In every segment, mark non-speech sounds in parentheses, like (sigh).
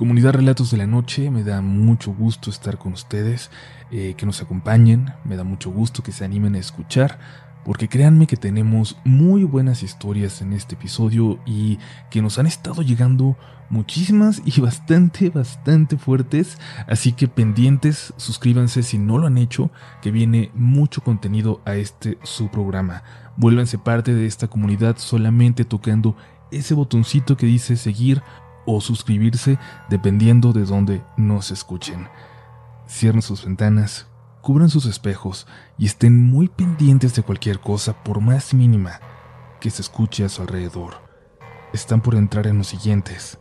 Comunidad Relatos de la Noche, me da mucho gusto estar con ustedes, eh, que nos acompañen, me da mucho gusto que se animen a escuchar, porque créanme que tenemos muy buenas historias en este episodio y que nos han estado llegando muchísimas y (laughs) bastante, bastante fuertes, así que pendientes, suscríbanse si no lo han hecho, que viene mucho contenido a este su programa. Vuélvanse parte de esta comunidad solamente tocando ese botoncito que dice seguir o suscribirse dependiendo de dónde nos escuchen. Cierren sus ventanas, cubran sus espejos y estén muy pendientes de cualquier cosa por más mínima que se escuche a su alrededor. Están por entrar en los siguientes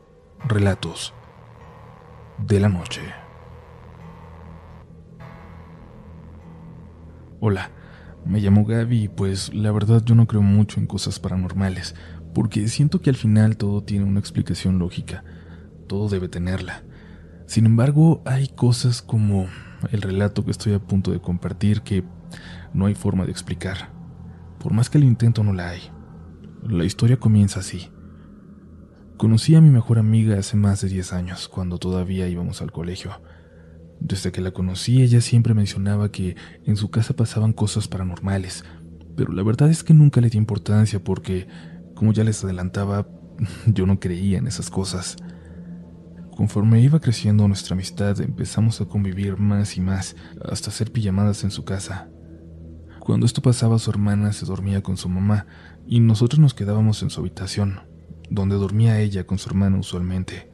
relatos de la noche. Hola, me llamo Gaby y pues la verdad yo no creo mucho en cosas paranormales, porque siento que al final todo tiene una explicación lógica, todo debe tenerla. Sin embargo, hay cosas como el relato que estoy a punto de compartir que no hay forma de explicar. Por más que lo intento, no la hay. La historia comienza así. Conocí a mi mejor amiga hace más de 10 años, cuando todavía íbamos al colegio. Desde que la conocí, ella siempre mencionaba que en su casa pasaban cosas paranormales, pero la verdad es que nunca le di importancia porque como ya les adelantaba, (laughs) yo no creía en esas cosas. Conforme iba creciendo nuestra amistad, empezamos a convivir más y más, hasta hacer pijamadas en su casa. Cuando esto pasaba, su hermana se dormía con su mamá y nosotros nos quedábamos en su habitación, donde dormía ella con su hermana usualmente.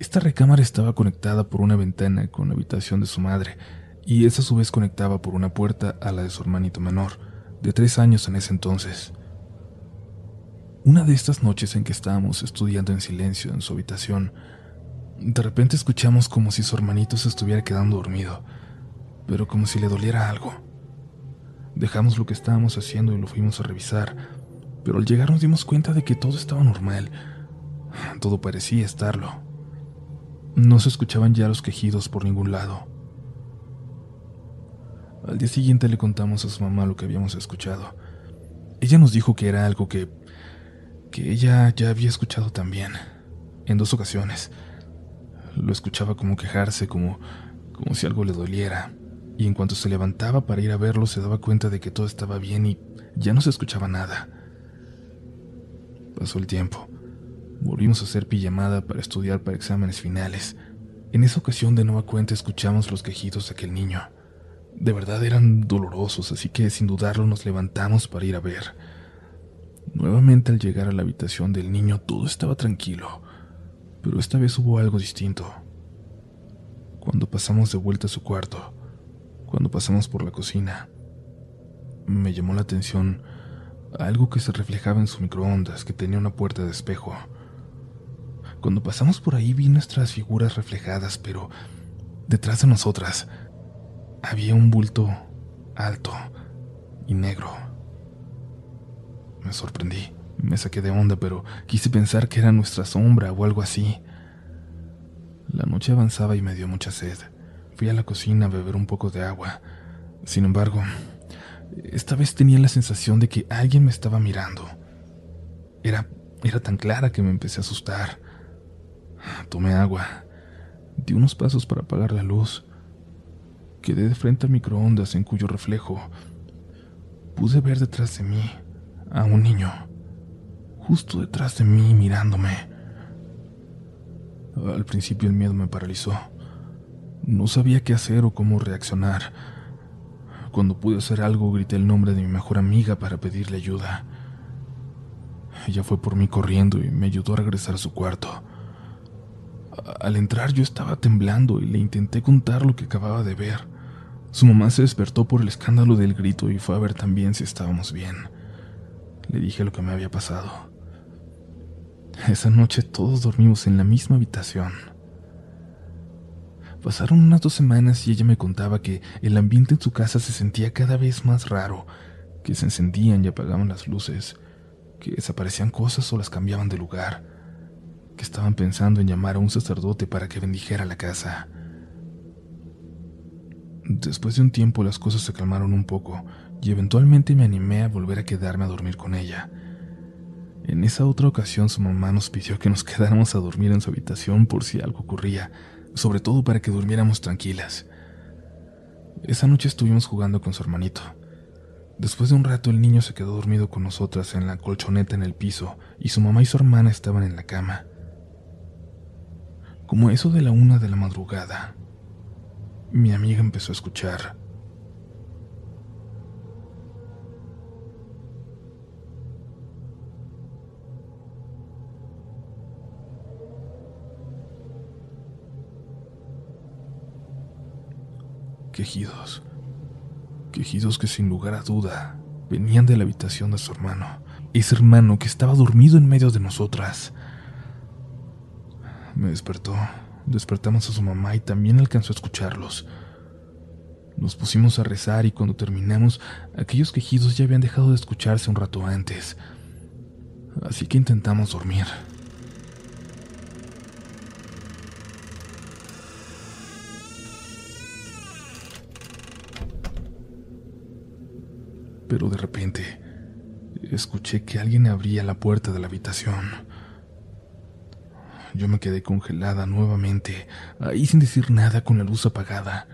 Esta recámara estaba conectada por una ventana con la habitación de su madre, y esa a su vez conectaba por una puerta a la de su hermanito menor, de tres años en ese entonces. Una de estas noches en que estábamos estudiando en silencio en su habitación, de repente escuchamos como si su hermanito se estuviera quedando dormido, pero como si le doliera algo. Dejamos lo que estábamos haciendo y lo fuimos a revisar, pero al llegar nos dimos cuenta de que todo estaba normal. Todo parecía estarlo. No se escuchaban ya los quejidos por ningún lado. Al día siguiente le contamos a su mamá lo que habíamos escuchado. Ella nos dijo que era algo que que ella ya había escuchado también, en dos ocasiones. Lo escuchaba como quejarse, como, como si algo le doliera, y en cuanto se levantaba para ir a verlo se daba cuenta de que todo estaba bien y ya no se escuchaba nada. Pasó el tiempo. Volvimos a hacer pijamada para estudiar para exámenes finales. En esa ocasión de nueva cuenta escuchamos los quejidos de aquel niño. De verdad eran dolorosos, así que sin dudarlo nos levantamos para ir a ver. Nuevamente al llegar a la habitación del niño todo estaba tranquilo, pero esta vez hubo algo distinto. Cuando pasamos de vuelta a su cuarto, cuando pasamos por la cocina, me llamó la atención algo que se reflejaba en su microondas que tenía una puerta de espejo. Cuando pasamos por ahí vi nuestras figuras reflejadas, pero detrás de nosotras había un bulto alto y negro. Me sorprendí, me saqué de onda, pero quise pensar que era nuestra sombra o algo así. La noche avanzaba y me dio mucha sed. Fui a la cocina a beber un poco de agua. Sin embargo, esta vez tenía la sensación de que alguien me estaba mirando. Era, era tan clara que me empecé a asustar. Tomé agua. Di unos pasos para apagar la luz. Quedé de frente al microondas en cuyo reflejo pude ver detrás de mí a un niño, justo detrás de mí mirándome. Al principio el miedo me paralizó. No sabía qué hacer o cómo reaccionar. Cuando pude hacer algo, grité el nombre de mi mejor amiga para pedirle ayuda. Ella fue por mí corriendo y me ayudó a regresar a su cuarto. Al entrar yo estaba temblando y le intenté contar lo que acababa de ver. Su mamá se despertó por el escándalo del grito y fue a ver también si estábamos bien. Le dije lo que me había pasado. Esa noche todos dormimos en la misma habitación. Pasaron unas dos semanas y ella me contaba que el ambiente en su casa se sentía cada vez más raro, que se encendían y apagaban las luces, que desaparecían cosas o las cambiaban de lugar, que estaban pensando en llamar a un sacerdote para que bendijera la casa. Después de un tiempo las cosas se calmaron un poco y eventualmente me animé a volver a quedarme a dormir con ella. En esa otra ocasión su mamá nos pidió que nos (laughs) quedáramos a dormir en su habitación por si algo ocurría, sobre todo para que durmiéramos tranquilas. Esa noche estuvimos jugando con su hermanito. Después de un rato el niño se quedó dormido con nosotras en la colchoneta en el piso y su mamá y su hermana estaban en la cama. Como eso de la una de la madrugada, mi amiga empezó a escuchar. Quejidos. Quejidos que sin lugar a duda venían de la habitación de su hermano. Ese hermano que estaba dormido en medio de nosotras. Me despertó. Despertamos a su mamá y también alcanzó a escucharlos. Nos pusimos a rezar y cuando terminamos, aquellos quejidos ya habían dejado de escucharse un rato antes. Así que intentamos dormir. Pero de repente, escuché que alguien abría la puerta de la habitación. Yo me quedé congelada nuevamente, ahí sin decir nada con la luz apagada.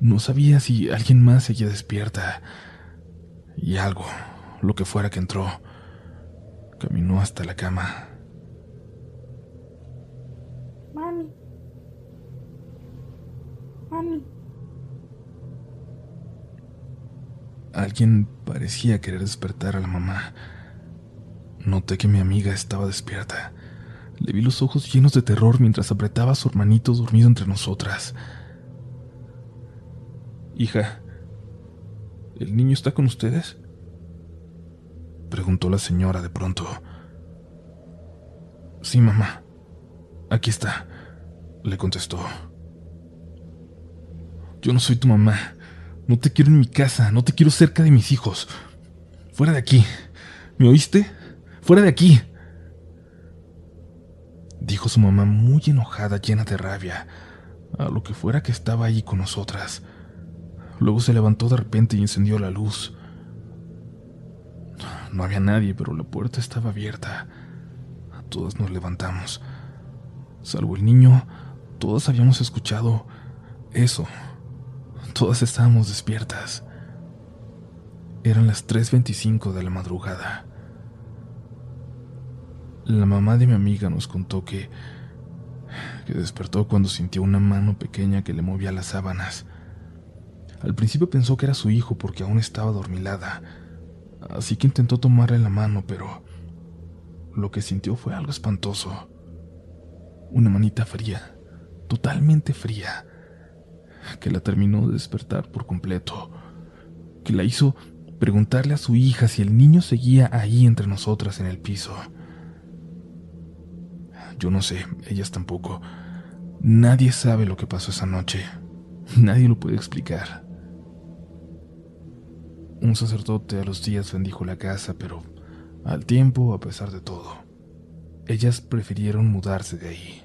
No sabía si alguien más seguía despierta. Y algo, lo que fuera que entró, caminó hasta la cama. Alguien parecía querer despertar a la mamá. Noté que mi amiga estaba despierta. Le vi los ojos llenos de terror mientras apretaba a su hermanito dormido entre nosotras. Hija, ¿el niño está con ustedes? Preguntó la señora de pronto. Sí, mamá. Aquí está, le contestó. Yo no soy tu mamá. No te quiero en mi casa, no te quiero cerca de mis hijos. Fuera de aquí. ¿Me oíste? Fuera de aquí dijo su mamá muy enojada, llena de rabia, a lo que fuera que estaba allí con nosotras. Luego se levantó de repente y encendió la luz. No había nadie, pero la puerta estaba abierta. Todas nos levantamos. Salvo el niño, todas habíamos escuchado eso. Todas estábamos despiertas. Eran las 3.25 de la madrugada. La mamá de mi amiga nos contó que, que despertó cuando sintió una mano pequeña que le movía las sábanas. Al principio pensó que era su hijo porque aún estaba dormilada, así que intentó tomarle la mano, pero lo que sintió fue algo espantoso. Una manita fría, totalmente fría, que la terminó de despertar por completo, que la hizo preguntarle a su hija si el niño seguía ahí entre nosotras en el piso. Yo no sé, ellas tampoco. Nadie sabe lo que pasó esa noche. Nadie lo puede explicar. Un sacerdote a los días bendijo la casa, pero al tiempo, a pesar de todo, ellas prefirieron mudarse de ahí.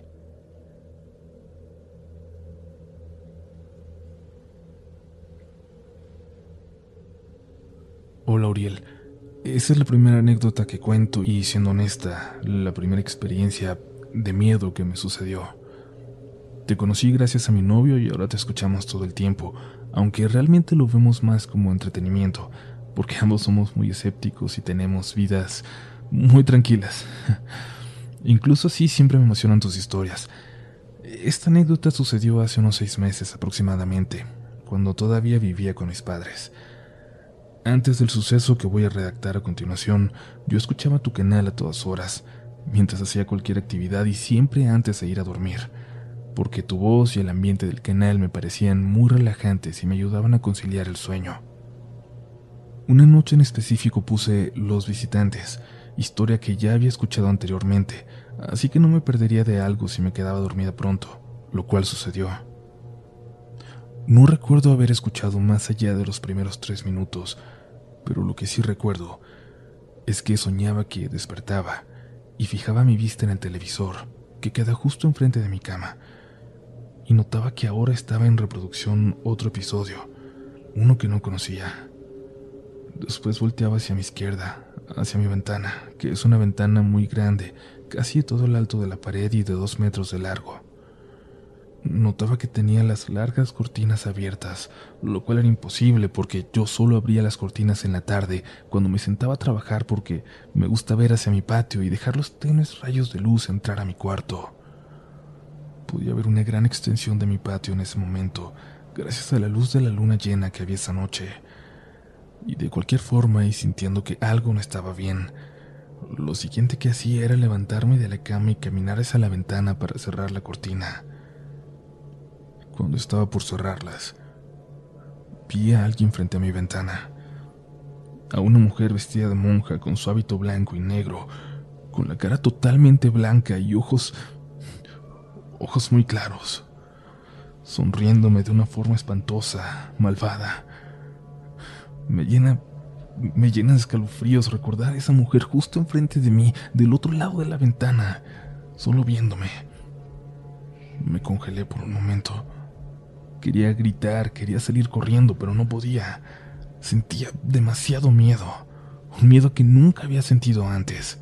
Hola, Uriel. Esa es la primera anécdota que cuento y siendo honesta, la primera experiencia de miedo que me sucedió. Te conocí gracias a mi novio y ahora te escuchamos todo el tiempo, aunque realmente lo vemos más como entretenimiento, porque ambos somos muy escépticos y tenemos vidas muy tranquilas. (laughs) Incluso así siempre me emocionan tus historias. Esta anécdota sucedió hace unos seis meses aproximadamente, cuando todavía vivía con mis padres. Antes del suceso que voy a redactar a continuación, yo escuchaba tu canal a todas horas, mientras hacía cualquier actividad y siempre antes de ir a dormir, porque tu voz y el ambiente del canal me parecían muy relajantes y me ayudaban a conciliar el sueño. Una noche en específico puse Los Visitantes, historia que ya había escuchado anteriormente, así que no me perdería de algo si me quedaba dormida pronto, lo cual sucedió. No recuerdo haber escuchado más allá de los primeros tres minutos, pero lo que sí recuerdo es que soñaba que despertaba y fijaba mi vista en el televisor, que queda justo enfrente de mi cama, y notaba que ahora estaba en reproducción otro episodio, uno que no conocía. Después volteaba hacia mi izquierda, hacia mi ventana, que es una ventana muy grande, casi todo el alto de la pared y de dos metros de largo. Notaba que tenía las largas cortinas abiertas, lo cual era imposible porque yo solo abría las cortinas en la tarde cuando me sentaba a trabajar porque me gusta ver hacia mi patio y dejar los tenues rayos de luz entrar a mi cuarto. Podía ver una gran extensión de mi patio en ese momento, gracias a la luz de la luna llena que había esa noche. Y de cualquier forma y sintiendo que algo no estaba bien, lo siguiente que hacía era levantarme de la cama y caminar hacia la ventana para cerrar la cortina. Cuando estaba por cerrarlas, vi a alguien frente a mi ventana. A una mujer vestida de monja con su hábito blanco y negro, con la cara totalmente blanca y ojos... ojos muy claros, sonriéndome de una forma espantosa, malvada. Me llena... me llena de escalofríos recordar a esa mujer justo enfrente de mí, del otro lado de la ventana, solo viéndome. Me congelé por un momento. Quería gritar, quería salir corriendo, pero no podía. Sentía demasiado miedo, un miedo que nunca había sentido antes.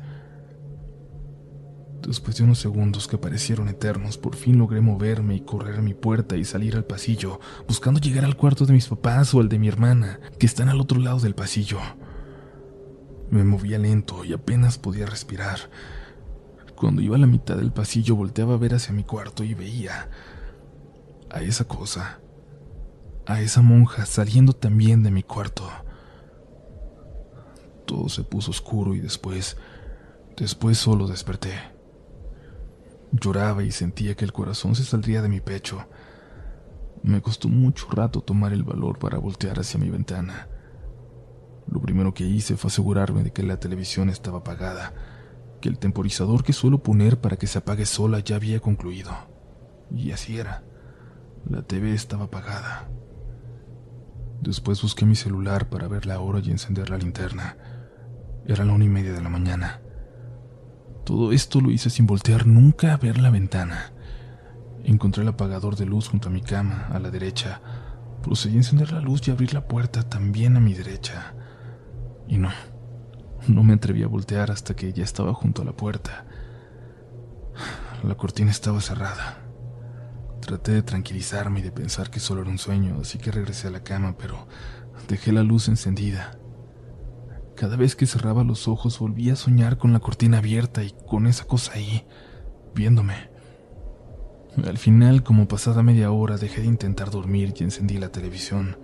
Después de unos segundos que parecieron eternos, por fin logré moverme y correr a mi puerta y salir al pasillo, buscando llegar al cuarto de mis papás o al de mi hermana, que están al otro lado del pasillo. Me movía lento y apenas podía respirar. Cuando iba a la mitad del pasillo volteaba a ver hacia mi cuarto y veía a esa cosa, a esa monja saliendo también de mi cuarto. Todo se puso oscuro y después, después solo desperté. Lloraba y sentía que el corazón se saldría de mi pecho. Me costó mucho rato tomar el valor para voltear hacia mi ventana. Lo primero que hice fue asegurarme de que la televisión estaba apagada, que el temporizador que suelo poner para que se apague sola ya había concluido. Y así era. La TV estaba apagada. Después busqué mi celular para ver la hora y encender la linterna. Era la una y media de la mañana. Todo esto lo hice sin voltear nunca a ver la ventana. Encontré el apagador de luz junto a mi cama, a la derecha. Procedí a encender la luz y abrir la puerta también a mi derecha. Y no, no me atreví a voltear hasta que ya estaba junto a la puerta. La cortina estaba cerrada. Traté de tranquilizarme y de pensar que solo era un sueño, así que regresé a la cama, pero dejé la luz encendida. Cada vez que cerraba los ojos volvía a soñar con la cortina abierta y con esa cosa ahí, viéndome. Al final, como pasada media hora, dejé de intentar dormir y encendí la televisión.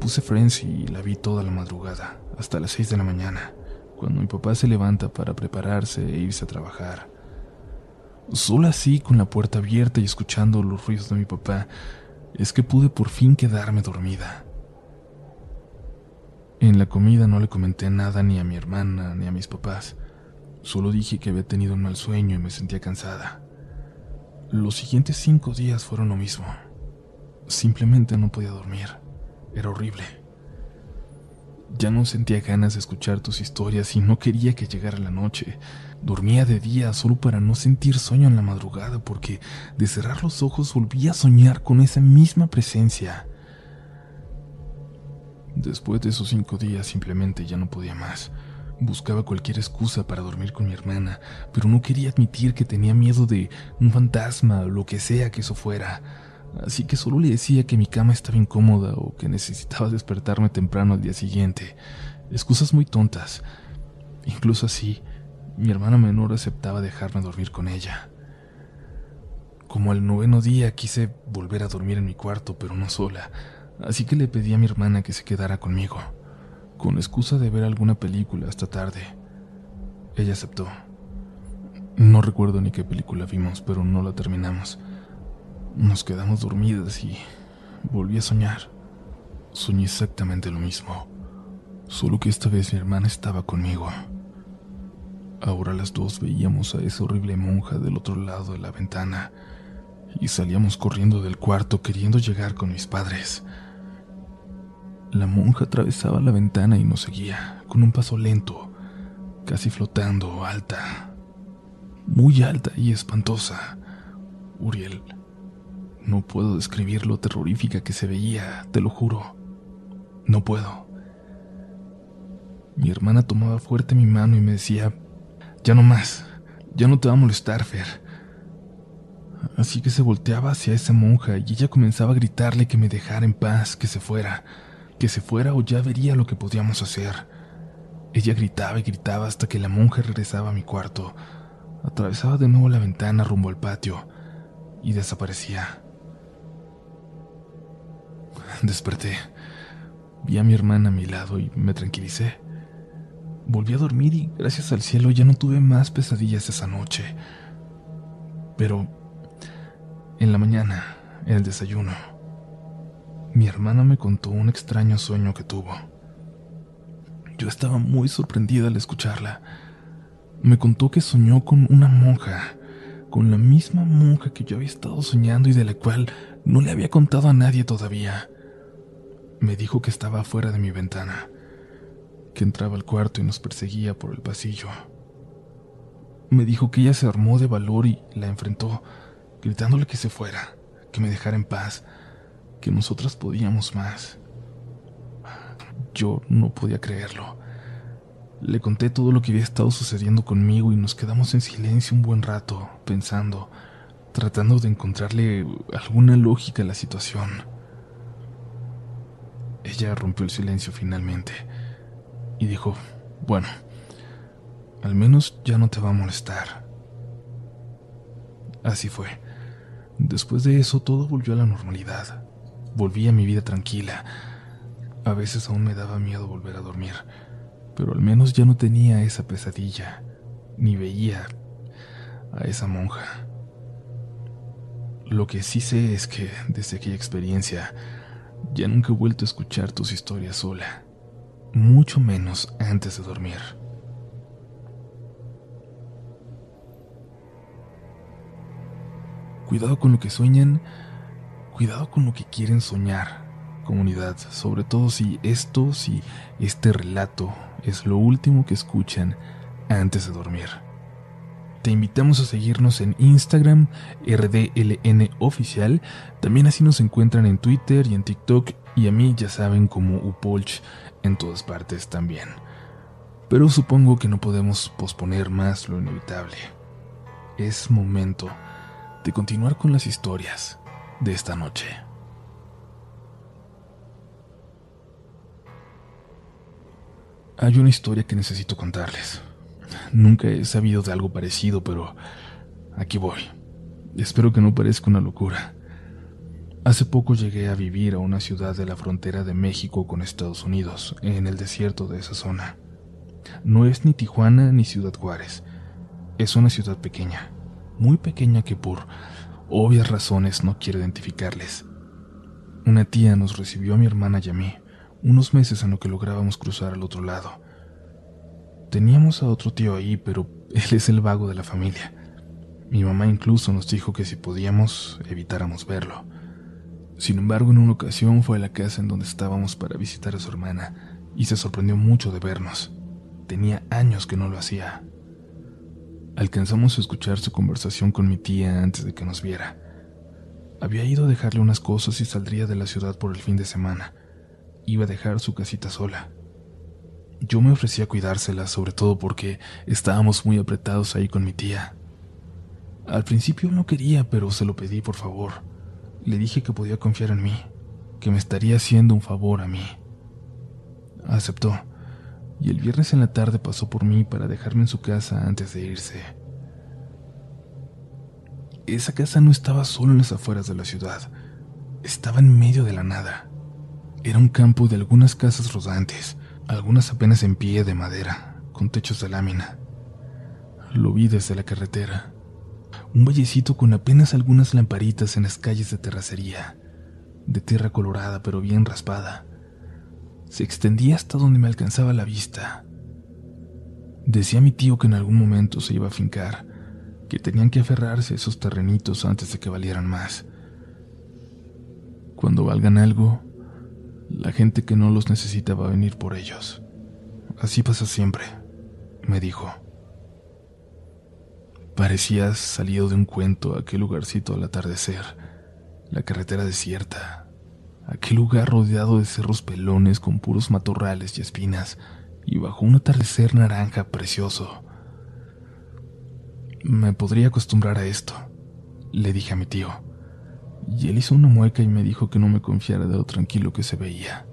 Puse Friends y la vi toda la madrugada, hasta las seis de la mañana, cuando mi papá se levanta para prepararse e irse a trabajar. Solo así, con la puerta abierta y escuchando los ruidos de mi papá, es que pude por fin quedarme dormida. En la comida no le comenté nada ni a mi hermana ni a mis papás. Solo dije que había tenido un mal sueño y me sentía cansada. Los siguientes cinco días fueron lo mismo. Simplemente no podía dormir. Era horrible. Ya no sentía ganas de escuchar tus historias y no quería que llegara la noche. Dormía de día solo para no sentir sueño en la madrugada porque de cerrar los ojos volvía a soñar con esa misma presencia. Después de esos cinco días simplemente ya no podía más. Buscaba cualquier excusa para dormir con mi hermana, pero no quería admitir que tenía miedo de un fantasma o lo que sea que eso fuera así que solo le decía que mi cama estaba incómoda o que necesitaba despertarme temprano al día siguiente. Excusas muy tontas. Incluso así, mi hermana menor aceptaba dejarme dormir con ella. Como al noveno día quise volver a dormir en mi cuarto, pero no sola, así que le pedí a mi hermana que se quedara conmigo, con excusa de ver alguna película hasta tarde. Ella aceptó. No recuerdo ni qué película vimos, pero no la terminamos. Nos quedamos dormidas y volví a soñar. Soñé exactamente lo mismo, solo que esta vez mi hermana estaba conmigo. Ahora las dos veíamos a esa horrible monja del otro lado de la ventana y salíamos corriendo del cuarto queriendo llegar con mis padres. La monja atravesaba la ventana y nos seguía, con un paso lento, casi flotando, alta, muy alta y espantosa. Uriel no puedo describir lo terrorífica que se veía, te lo juro. No puedo. Mi hermana tomaba fuerte mi mano y me decía, ya no más, ya no te va a molestar, Fer. Así que se volteaba hacia esa monja y ella comenzaba a gritarle que me dejara en paz, que se fuera, que se fuera o ya vería lo que podíamos hacer. Ella gritaba y gritaba hasta que la monja regresaba a mi cuarto, atravesaba de nuevo la ventana rumbo al patio y desaparecía. Desperté, vi a mi hermana a mi lado y me tranquilicé. Volví a dormir y gracias al cielo ya no tuve más pesadillas esa noche. Pero en la mañana, en el desayuno, mi hermana me contó un extraño sueño que tuvo. Yo estaba muy sorprendida al escucharla. Me contó que soñó con una monja, con la misma monja que yo había estado soñando y de la cual no le había contado a nadie todavía. Me dijo que estaba afuera de mi ventana, que entraba al cuarto y nos perseguía por el pasillo. Me dijo que ella se armó de valor y la enfrentó, gritándole que se fuera, que me dejara en paz, que nosotras podíamos más. Yo no podía creerlo. Le conté todo lo que había estado sucediendo conmigo y nos quedamos en silencio un buen rato, pensando, tratando de encontrarle alguna lógica a la situación. Ella rompió el silencio finalmente y dijo, bueno, al menos ya no te va a molestar. Así fue. Después de eso todo volvió a la normalidad. Volví a mi vida tranquila. A veces aún me daba miedo volver a dormir, pero al menos ya no tenía esa pesadilla, ni veía a esa monja. Lo que sí sé es que desde aquella experiencia ya nunca he vuelto a escuchar tus historias sola, mucho menos antes de dormir. Cuidado con lo que sueñan, cuidado con lo que quieren soñar, comunidad, sobre todo si esto, si este relato es lo último que escuchan antes de dormir. Te invitamos a seguirnos en Instagram, RDLN Oficial. También así nos encuentran en Twitter y en TikTok. Y a mí ya saben como Upolch en todas partes también. Pero supongo que no podemos posponer más lo inevitable. Es momento de continuar con las historias de esta noche. Hay una historia que necesito contarles. Nunca he sabido de algo parecido, pero aquí voy. Espero que no parezca una locura. Hace poco llegué a vivir a una ciudad de la frontera de México con Estados Unidos, en el desierto de esa zona. No es ni Tijuana ni Ciudad Juárez. Es una ciudad pequeña, muy pequeña que por obvias razones no quiero identificarles. Una tía nos recibió a mi hermana y a mí, unos meses en lo que lográbamos cruzar al otro lado. Teníamos a otro tío ahí, pero él es el vago de la familia. Mi mamá incluso nos dijo que si podíamos, evitáramos verlo. Sin embargo, en una ocasión fue a la casa en donde estábamos para visitar a su hermana y se sorprendió mucho de vernos. Tenía años que no lo hacía. Alcanzamos a escuchar su conversación con mi tía antes de que nos viera. Había ido a dejarle unas cosas y saldría de la ciudad por el fin de semana. Iba a dejar su casita sola. Yo me ofrecí a cuidársela, sobre todo porque estábamos muy apretados ahí con mi tía. Al principio no quería, pero se lo pedí por favor. Le dije que podía confiar en mí, que me estaría haciendo un favor a mí. Aceptó, y el viernes en la tarde pasó por mí para dejarme en su casa antes de irse. Esa casa no estaba solo en las afueras de la ciudad, estaba en medio de la nada. Era un campo de algunas casas rodantes, algunas apenas en pie de madera, con techos de lámina. Lo vi desde la carretera. Un vallecito con apenas algunas lamparitas en las calles de terracería, de tierra colorada pero bien raspada. Se extendía hasta donde me alcanzaba la vista. Decía mi tío que en algún momento se iba a fincar, que tenían que aferrarse a esos terrenitos antes de que valieran más. Cuando valgan algo, la gente que no los necesita va a venir por ellos. Así pasa siempre, me dijo. Parecías salido de un cuento aquel lugarcito al atardecer, la carretera desierta, aquel lugar rodeado de cerros pelones con puros matorrales y espinas, y bajo un atardecer naranja precioso. Me podría acostumbrar a esto, le dije a mi tío, y él hizo una mueca y me dijo que no me confiara de lo tranquilo que se veía.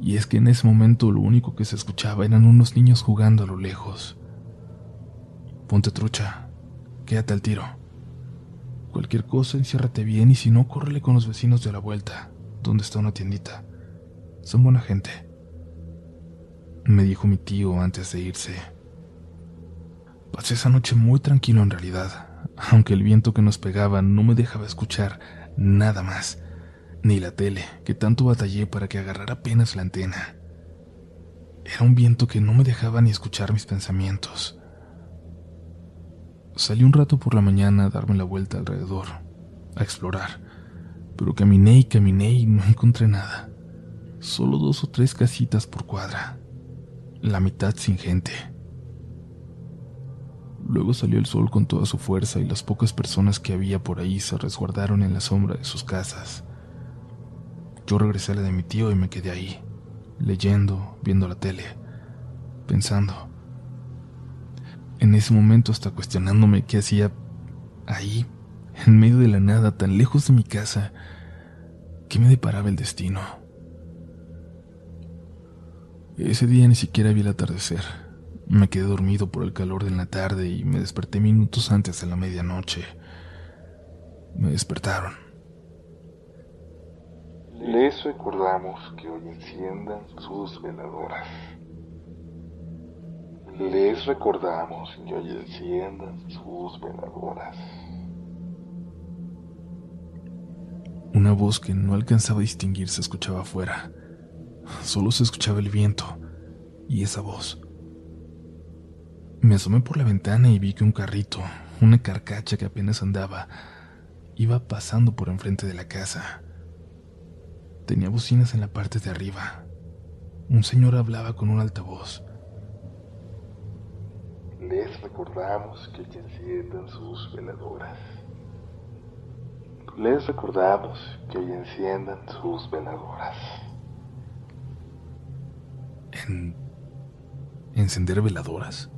Y es que en ese momento lo único que se escuchaba eran unos niños jugando a lo lejos. Ponte trucha, quédate al tiro. Cualquier cosa, enciérrate bien y si no, córrele con los vecinos de la vuelta, donde está una tiendita. Son buena gente. Me dijo mi tío antes de irse. Pasé esa noche muy tranquilo en realidad, aunque el viento que nos pegaba no me dejaba escuchar nada más, ni la tele, que tanto batallé para que agarrara apenas la antena. Era un viento que no me dejaba ni escuchar mis pensamientos. Salí un rato por la mañana a darme la vuelta alrededor, a explorar, pero caminé y caminé y no encontré nada. Solo dos o tres casitas por cuadra, la mitad sin gente. Luego salió el sol con toda su fuerza y las pocas personas que había por ahí se resguardaron en la sombra de sus casas. Yo regresé a la de mi tío y me quedé ahí, leyendo, viendo la tele, pensando en ese momento hasta cuestionándome qué hacía ahí, en medio de la nada, tan lejos de mi casa, qué me deparaba el destino. Ese día ni siquiera vi el atardecer. Me quedé dormido por el calor de la tarde y me desperté minutos antes de la medianoche. Me despertaron. Les recordamos que hoy enciendan sus veladoras. Les recordamos que hoy enciendan sus veladoras. Una voz que no alcanzaba a distinguir se escuchaba afuera. Solo se escuchaba el viento y esa voz. Me asomé por la ventana y vi que un carrito, una carcacha que apenas andaba, iba pasando por enfrente de la casa. Tenía bocinas en la parte de arriba. Un señor hablaba con un altavoz. Les recordamos que enciendan sus veladoras. Les recordamos que hoy enciendan sus veladoras. ¿En... ¿Encender veladoras?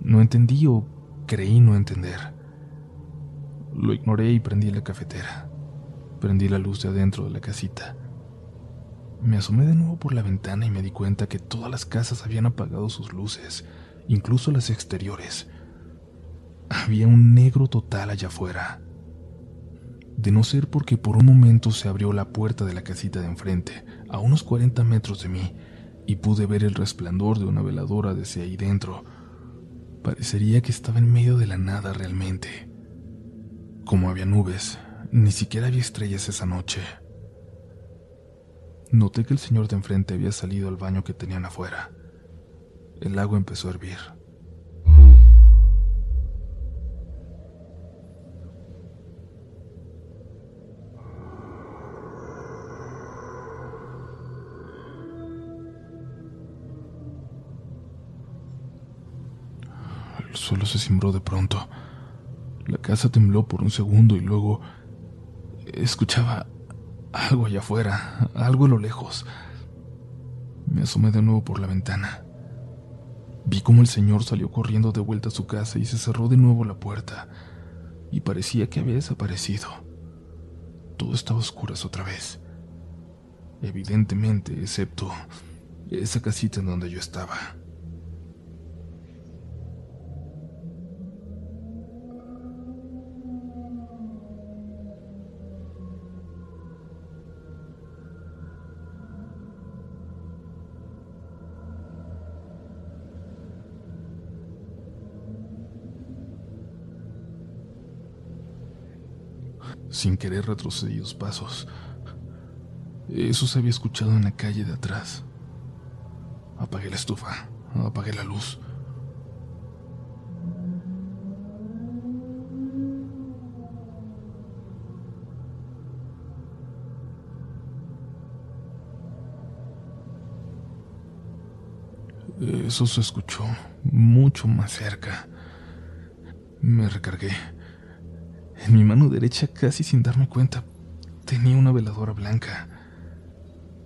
No entendí o creí no entender. Lo ignoré y prendí la cafetera. Prendí la luz de adentro de la casita. Me asomé de nuevo por la ventana y me di cuenta que todas las casas habían apagado sus luces, incluso las exteriores. Había un negro total allá afuera. De no ser porque por un momento se abrió la puerta de la casita de enfrente, a unos 40 metros de mí, y pude ver el resplandor de una veladora desde ahí dentro. Parecería que estaba en medio de la nada realmente. Como había nubes, ni siquiera había estrellas esa noche. Noté que el señor de enfrente había salido al baño que tenían afuera. El agua empezó a hervir. El suelo se cimbró de pronto. La casa tembló por un segundo y luego escuchaba algo allá afuera, algo a lo lejos. Me asomé de nuevo por la ventana. Vi cómo el señor salió corriendo de vuelta a su casa y se cerró de nuevo la puerta, y parecía que había desaparecido. Todo estaba oscuro otra vez. Evidentemente, excepto esa casita en donde yo estaba. Sin querer retrocedí dos pasos. Eso se había escuchado en la calle de atrás. Apagué la estufa, apagué la luz. Eso se escuchó mucho más cerca. Me recargué. En mi mano derecha, casi sin darme cuenta, tenía una veladora blanca.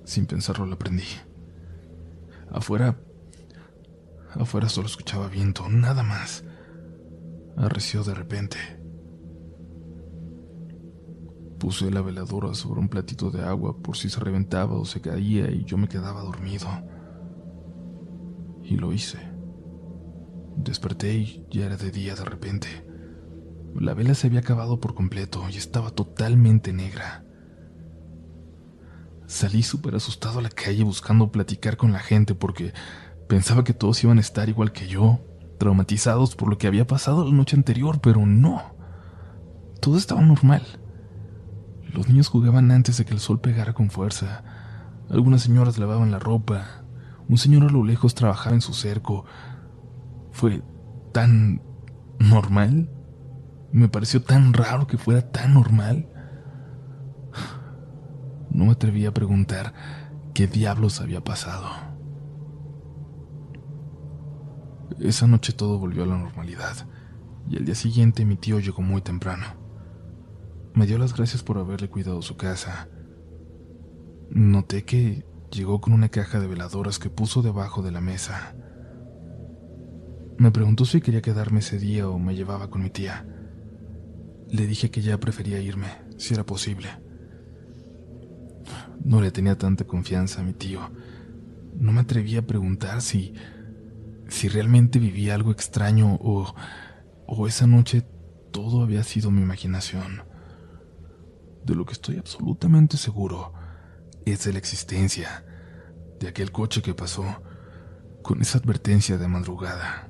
Sin pensarlo la prendí. Afuera... Afuera solo escuchaba viento, nada más. Arreció de repente. Puse la veladora sobre un platito de agua por si se reventaba o se caía y yo me quedaba dormido. Y lo hice. Desperté y ya era de día de repente. La vela se había acabado por completo y estaba totalmente negra. Salí súper asustado a la calle buscando platicar con la gente porque pensaba que todos iban a estar igual que yo, traumatizados por lo que había pasado la noche anterior, pero no. Todo estaba normal. Los niños jugaban antes de que el sol pegara con fuerza. Algunas señoras lavaban la ropa. Un señor a lo lejos trabajaba en su cerco. Fue tan normal. Me pareció tan raro que fuera tan normal. No me atreví a preguntar qué diablos había pasado. Esa noche todo volvió a la normalidad y el día siguiente mi tío llegó muy temprano. Me dio las gracias por haberle cuidado su casa. Noté que llegó con una caja de veladoras que puso debajo de la mesa. Me preguntó si quería quedarme ese día o me llevaba con mi tía. Le dije que ya prefería irme, si era posible. No le tenía tanta confianza a mi tío. No me atreví a preguntar si si realmente vivía algo extraño o o esa noche todo había sido mi imaginación. De lo que estoy absolutamente seguro es de la existencia de aquel coche que pasó con esa advertencia de madrugada.